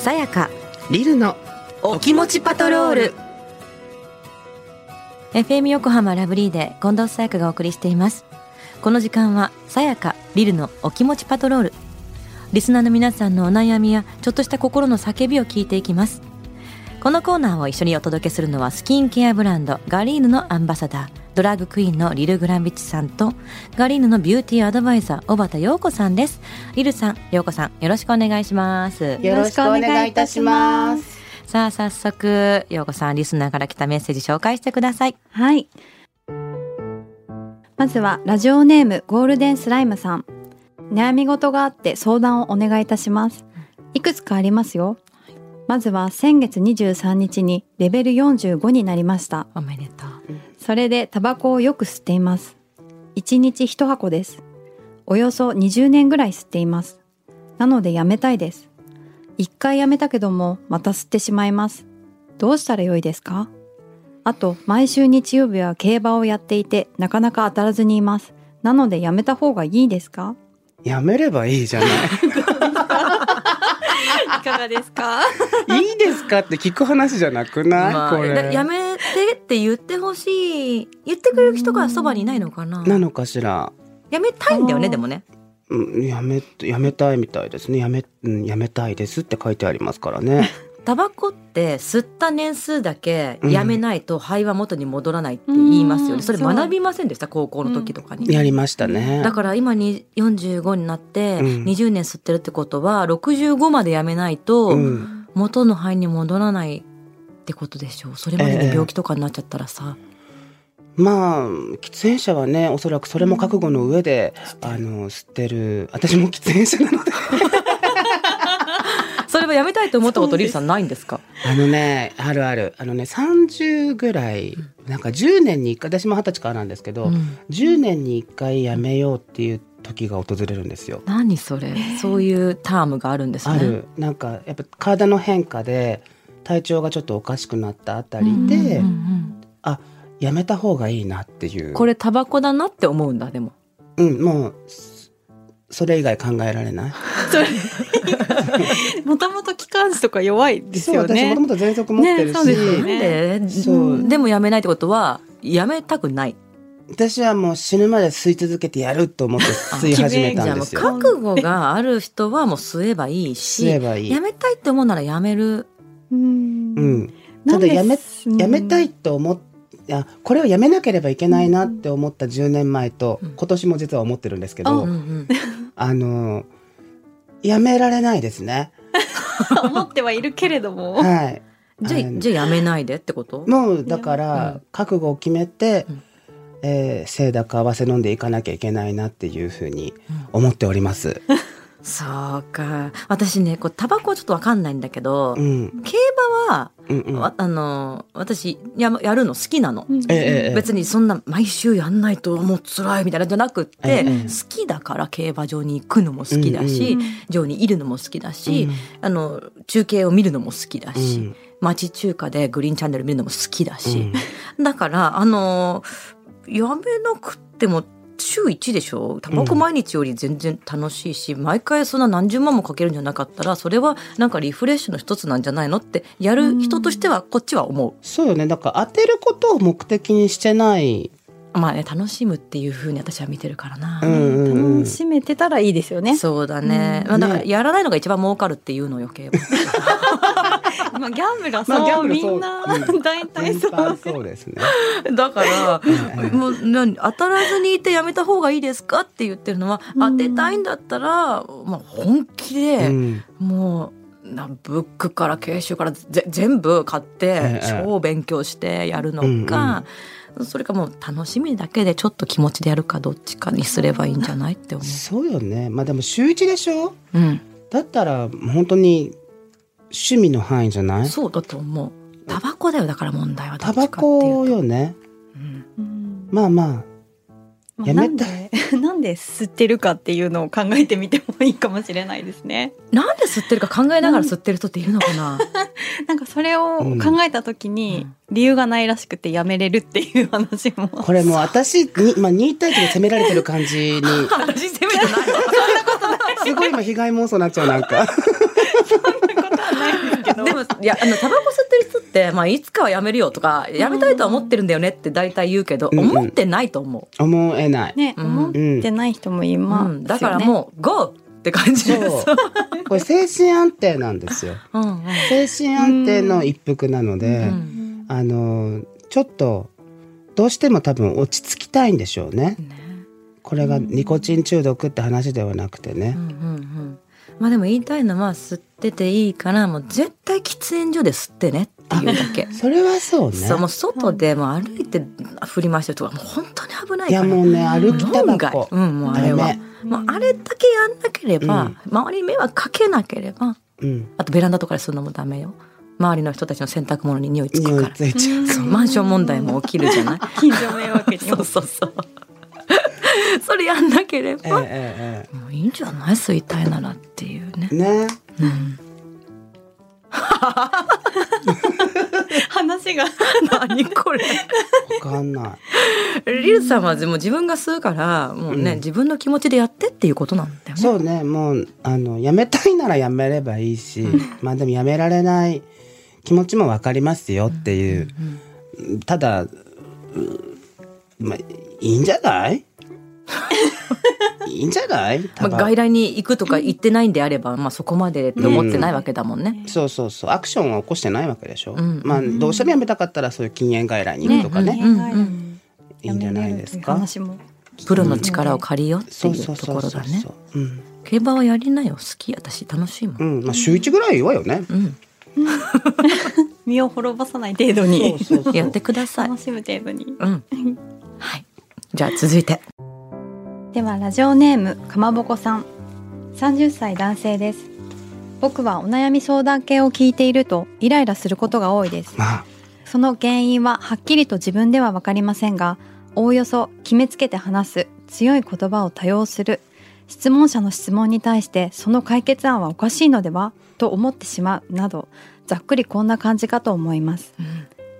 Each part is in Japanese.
さやか。リルのお気持ちパトロール。FM 横浜ラブリーで近藤さやかがお送りしています。この時間はさやかリルのお気持ちパトロール。リスナーの皆さんのお悩みやちょっとした心の叫びを聞いていきます。このコーナーを一緒にお届けするのはスキンケアブランドガリーヌのアンバサダードラッグクイーンのリル・グランビッチさんとガリーヌのビューティーアドバイザー小畑陽子さんですリルさん陽子さんよろしくお願いしますよろしくお願いいたしますさあ早速陽子さんリスナーから来たメッセージ紹介してくださいはい。まずはラジオネームゴールデンスライムさん。悩み事があって相談をお願いいたします。いくつかありますよ。まずは先月23日にレベル45になりました。おめでとうそれでタバコをよく吸っています。1日1箱です。およそ20年ぐらい吸っています。なのでやめたいです。一回やめたけどもまた吸ってしまいます。どうしたらよいですか？あと、毎週日曜日は競馬をやっていてなかなか当たらずにいます。なのでやめた方がいいですか？やめればいいじゃない いかがですか？いいですかって聞く話じゃなくない、まあこれだやめてって言ってほしい言ってくれる人がそばにいないのかな？なのかしら。やめたいんだよねでもね。うんやめやめたいみたいですね。やめ,、うん、やめたいですって書いてありますからね。タバコって吸った年数だけうん。やめないと肺は元に戻らないって言いますよね、うん。それ学びませんでした？高校の時とかに、やりましたね。だから今に45になってうん。20年吸ってるってことは65までやめないとうん、元の肺に戻らないってことでしょう？それまでに病気とかになっちゃったらさ、まあ喫煙者はねおそらくそれも覚悟の上で、あの吸ってる。私も喫煙者なので。それはやめたいと思ったことリリさんないんですか？あのねあるある。あのね30ぐらいなんか10年に1回私も二十歳からなんですけど、うん。10年に1回やめようっていう時が訪れるんですよ。何それ？そういうタームがあるんですね。ある。なんかやっぱ体の変化で体調がちょっとおかしくなったあたりで、うんうんうんあやめた方がいいなっていう。これタバコだなって思うんだでも。うんもうそそれ以外考えられない。もともと気管支とか弱いですそうよね私もと。もと喘息持ってるし、ねねでそう。でもやめないってことはやめたくない。私はもう死ぬまで吸い続けてやると思って吸い始めたんですよ。覚悟がある人はもう吸えばいいしいい。やめたいって思うならやめるうん。うん、なんでただやめうん。やめたいと思っあこれをやめなければいけないなって思った10年前と、うん。今年も実は思ってるんですけうど、んうん。あのやめられないですね。思ってはいるけれども。はい。じゃじゃあやめないでってこと？もうだかうらん覚悟を決めて、うん。えー、清濁合わせ飲んでいかなきゃいけないなっていうふうに思っております。そうか。私ねこうタバコはちょっとわかんないんだけど、うん、競馬は、うん、うん。わあの私ややるの好きなの、うん。別にそんな毎週やんないともう辛いみたいなじゃなくって、ええ好きだから競馬場に行くのも好きだし、うん場にいるのも好きだし、うん。あの中継を見るのも好きだし、うん。町中華でグリーンチャンネル見るのも好きだうしん、だからあのやめなくっても週1でしょ？タバコ毎日より全然楽しいし、毎回そんな何十万もかけるんじゃなかったらそれはなんかリフレッシュの一つなんじゃないの？ってやる人としてはこっちは思そうよね。だから当てることを目的にしてない。うまあね楽しむっていうふうに私は見てるからな、うんうんうん。楽しめてたらいいですよね。そうだね、うん。まあ、だからね。やらないのが一番儲かるっていうのよ競馬 まあギャンブルはそう、みんなうん 大体全そう。般そうですね。だからはいもう何当たらずにいてやめた方がいいですかって言ってるのは、うん当てたいんだったら、まあ、本気で、うんもうなブックから研修からぜ全部買ってええ超勉強してやるのか、それかもう楽しみだけでちょっと気持ちでやるかどっちかにすればいいんじゃないって思そうよね。まあでも週一でしょ？う。うん、だったら本当に趣味の範囲じゃない？そうだと思う。タバコだよだから問題はどタバ。コよね。うんうんまあまあまあやめたなんで？なんで吸ってるかっていうのを考えてみてもいいかもしれないですね。なんで吸ってるか考えながら吸ってる人っているのかな？なんかそれを考えた時に理由がないらしくてやめれるっていう話も。これもう私にまあ2対1で責められてる感じに 私責めてない。すごい今被害妄想になっちゃうなんか。そんなことはないやあのタバコ吸ってる人って、まあ、いつかはやめるよとかやめたいとは思ってるんだよねって大体言うけど、うんうん思ってないと思思えない。ね、うん思ってない人もいますね、うん、だからもう GO! って感じそうです。これ精神安定なんですよ。うんうん精神安定の一服なので、うんあのちょっとどうしても多分落ち着きたいんでしょうね。ねこれがニコチン中毒って話ではなくてね。うんうんうんまあでも言いたいのは吸ってていいからもう絶対喫煙所で吸ってねっていうだけ。それはそうね。そうもう外でもう歩いて振り回してるとかもう本当に危ないから。いやもうね歩きタバ論外。コ。うんもうあれは。もうあれだけやんなければ、うん。周りに迷惑かけなければうん。あとベランダとかでするのもダメよ。周りの人たちの洗濯物に匂いつく匂いからついちゃう。そう。マンション問題も起きるじゃない？近所迷惑に。そうそうそう それやんなけれええば、ええもういいんじゃない？吸いたいならっていうねええ。ね。うん話が何これ？わかんない。リルさんはもう自分が吸うからもうね、うん自分の気持ちでやってっていうことなんだよねそうね。もうあのやめたいならやめればいいし、まあでもやめられない気持ちもわかりますよっていう。ただ、うまあいいんじゃない？いいんじゃない？まあ、外来に行くとか言ってないんであれば、まあ、そこまでって思ってないわけだもんね。そうそうそう。アクションは起こしてないわけでしょ、うん。まあどうしてもやめたかったらそういう禁煙外来に行くとかね。うん。うん。いいんじゃないですか？話も。プロの力を借りようってそういうとそうそうそう。ころだね。うん、競馬はやりなよ。好き。私楽しいもん。うん、まあ週一ぐらいはよね。うん、身を滅ぼさない程度に。そうそう。やってください。楽しむ程度に。うん。はい。じゃあ続いて。ではラジオネームかまぼこさん。30歳男性です。僕はお悩み相談系を聞いているとイライラすることが多いです。まあ。その原因ははっきりと自分ではわかりませんがおおよそ決めつけて話す強い言葉を多用する。質問者の質問に対してその解決案はおかしいのでは？と思ってしまうなどざっくりこんな感じかと思います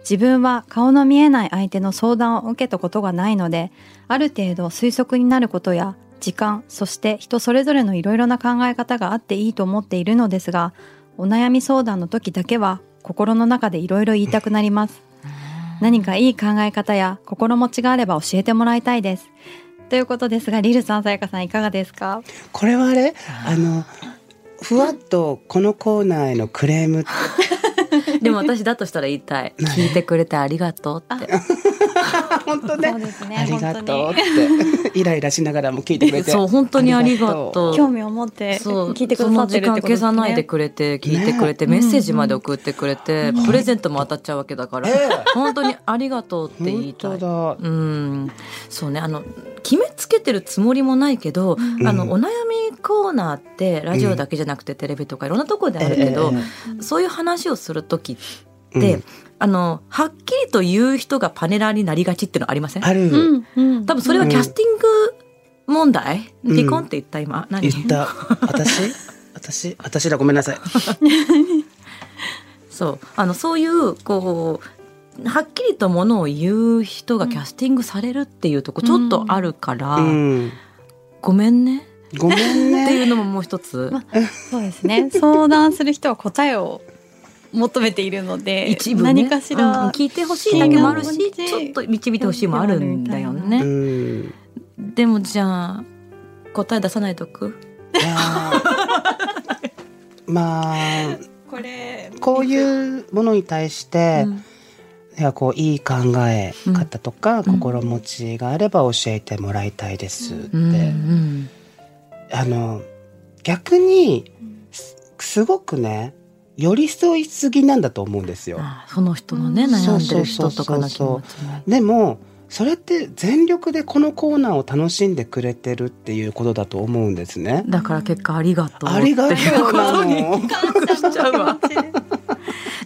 自分は顔の見えない相手の相談を受けたことがないのである程度推測になることや時間そして人それぞれのいろいろな考え方があっていいと思っているのですがお悩み相談の時だけは心の中でいろいろ言いたくなります。何かいい考え方や心持ちがあれば教えてもらいたいです。ということですがリルさんさやかさんいかがですか？これはあれ？あのふわっとこのコーナーへのクレーム でも私だとしたら言いたい。聞いてくれてありがとうって。本当ね。そうですね。ありがとう本ってイライラしながらも聞いてくれて。そう本当にありがとう。興味を持ってそう聞いてくださってるってこと時間消さないでくれて聞いてくれて、ね。メッセージまで送ってくれて、プレゼントも当たっちゃうわけだから、ええ本当にありがとうって言いたい。本当だ。うん、そうねあの決めつけてるつもりもないけど、あのお悩みコーナーってラジオだけじゃなくてテレビとかいろんなところであるけど、えそういう話をする時えって、うん。あのはっきりと言う人がパネラーになりがちっていうのありません？ある、うんうん。多分それはキャスティング問題、うん。離婚って言った？今？何？言った。私？私？私だごめんなさい。そう。あのそういうこうはっきりとものを言う人がキャスティングされるっていうとこちょっとあるから、うん。ごめんね。ごめん っていうねのももう一つ、まそうですね。相談する人は答えを求めているので、一部ね。何かしうんら、聞いてほしいだけもあるしちょっと導いてほしいもあるんだようね、んでもじゃあ答え出さないとく？まあこれこういうものに対して、うん。いやこういい考え方とか、ん。心持ちがあれば教えてもらいたいですって、うんうん。あの逆にすすごくね寄り添いすぎなんだと思うんですよ。あその人のねうん悩んでる人とかの気持ちもでもそれって全力でこのコーナーを楽しんでくれてるっていうことだと思うんですね。だから結果ありがとうありがとっていううなことにの。しちゃうわ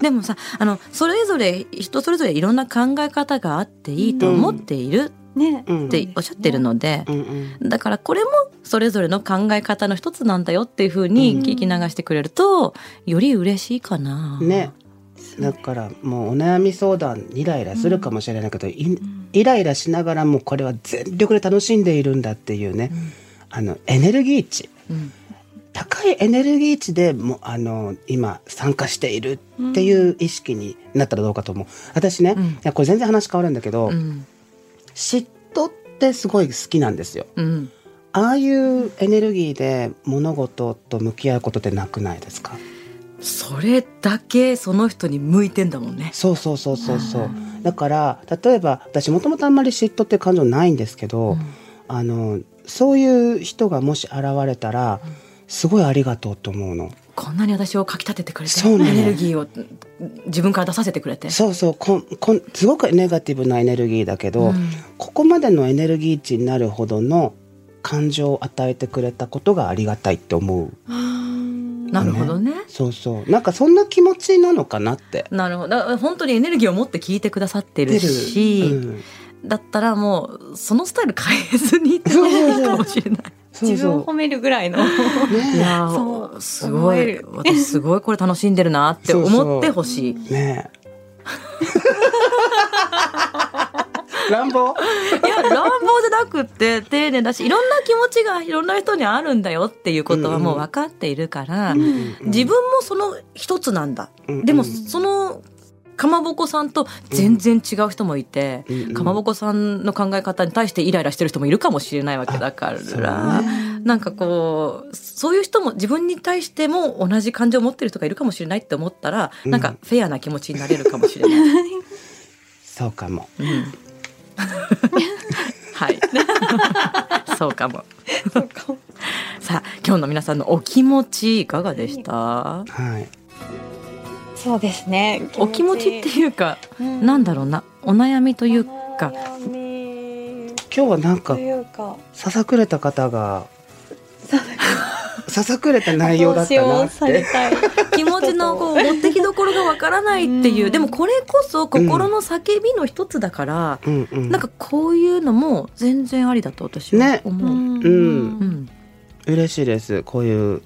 でもさあのそれぞれ人それぞれいろんな考え方があっていいと思っているね、うんっておっしゃってるので、うんうん。だからこれもそれぞれの考え方の一つなんだよっていうふうに聞き流してくれると、より嬉しいかな。ね。だからもうお悩み相談イライラするかもしれないけど、いイライラしながらもこれは全力で楽しんでいるんだっていうね、あのエネルギー値。うん。高いエネルギー値でもあの今参加しているっていう意識になったらどうかと思う。私ね、うん。いやこれ全然話変わるんだけど、うん嫉妬ってすごい好きなんですよ。うん。ああいうエネルギーで物事と向き合うことってなくないですか？それだけその人に向いてんだもんね。そうそうそうそうそう。だから例えば私もともとあんまり嫉妬って感情ないんですけど、あのそういう人がもし現れたらすごいありがとうと思うのこんなに私をかき立ててくれてそうなのエネルギーを自分から出させてくれて。そうそう。こんこんすごくネガティブなエネルギーだけど、うん。ここまでのエネルギー値になるほどの感情を与えてくれたことがありがたいって思う。なるほどね。そうそう。なんかそんな気持ちなのかなって。なるほど本当にエネルギーを持って聞いてくださってるし、うん。だったらもうそのスタイル変えずにってもいいかもしれない。そうそう。自分を褒めるぐらいの。いねやそう。ーすごい。私すごいこれ楽しんでるなって思ってほしい。ねえ。乱暴？いや乱暴じゃなくって丁寧だしいろんな気持ちがいろんな人にあるんだよっていうことはもう分かっているから、自分もその一つなんだ。うん。でもそのかまぼこさんと全然違う人もいて、うんうんかまぼこさんの考え方に対してイライラしてる人もいるかもしれないわけだかそうら、ねなんかこうそういう人も自分に対しても同じ感情を持ってる人がいるかもしれないって思ったら、うんなんかフェアな気持ちになれるかもしれない。そうかもうんはい。そうかも。さあ今日の皆さんのお気持ちいかがでした？はいそうですね。お気持ちっていうか、うんなんだろうな。お悩みというか。今日はなんかというか。ささくれた方がささくれた。内容だったな気持ちのこう持ってきどころがわからないっていう、うん。でもこれこそ心の叫びの一つだから、うんうん。なんかこういうのも全然ありだと私は思う。うんうん。うん。嬉しいです。こういう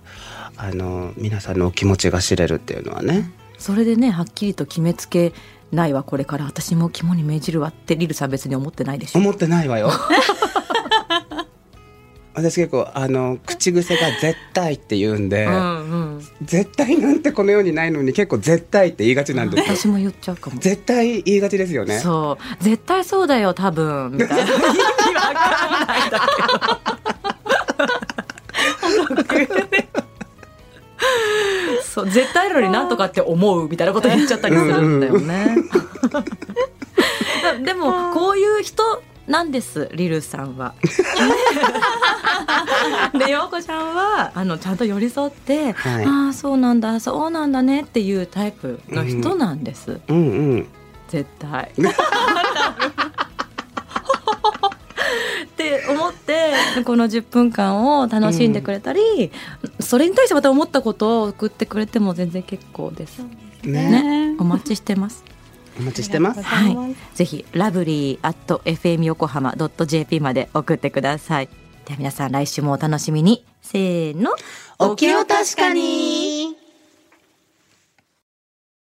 あの皆さんのお気持ちが知れるっていうのはねそれでねはっきりと決めつけないわこれから。私も肝に銘じるわってリルさん別に思ってないでしょ？思ってないわよ。私結構あの口癖が「絶対」って言うんで、うんうん、絶対なんてこの世にないのに結構「絶対」って言いがちなんですよ。私も言っちゃうかも。絶対言いがちですよね。そう。絶対そうだよ多分みたいな。意味わかんないんだけど そう絶対なのになんとかって思うみたいなこと言っちゃったりするんだよねでもこういう人なんですリルさんは。で陽子ちゃんはあのちゃんと寄り添って、はいああそうなんだそうなんだねっていうタイプの人なんです。うんうん絶対。って思ってこの10分間を楽しんでくれたり、それに対してまた思ったことを送ってくれても全然結構です。ねね、お待ちしてます。お待ちしてますはい、ぜひラブリー at fm 横浜 .jp まで送ってください。では皆さん来週もお楽しみに。せーの。お気を確かに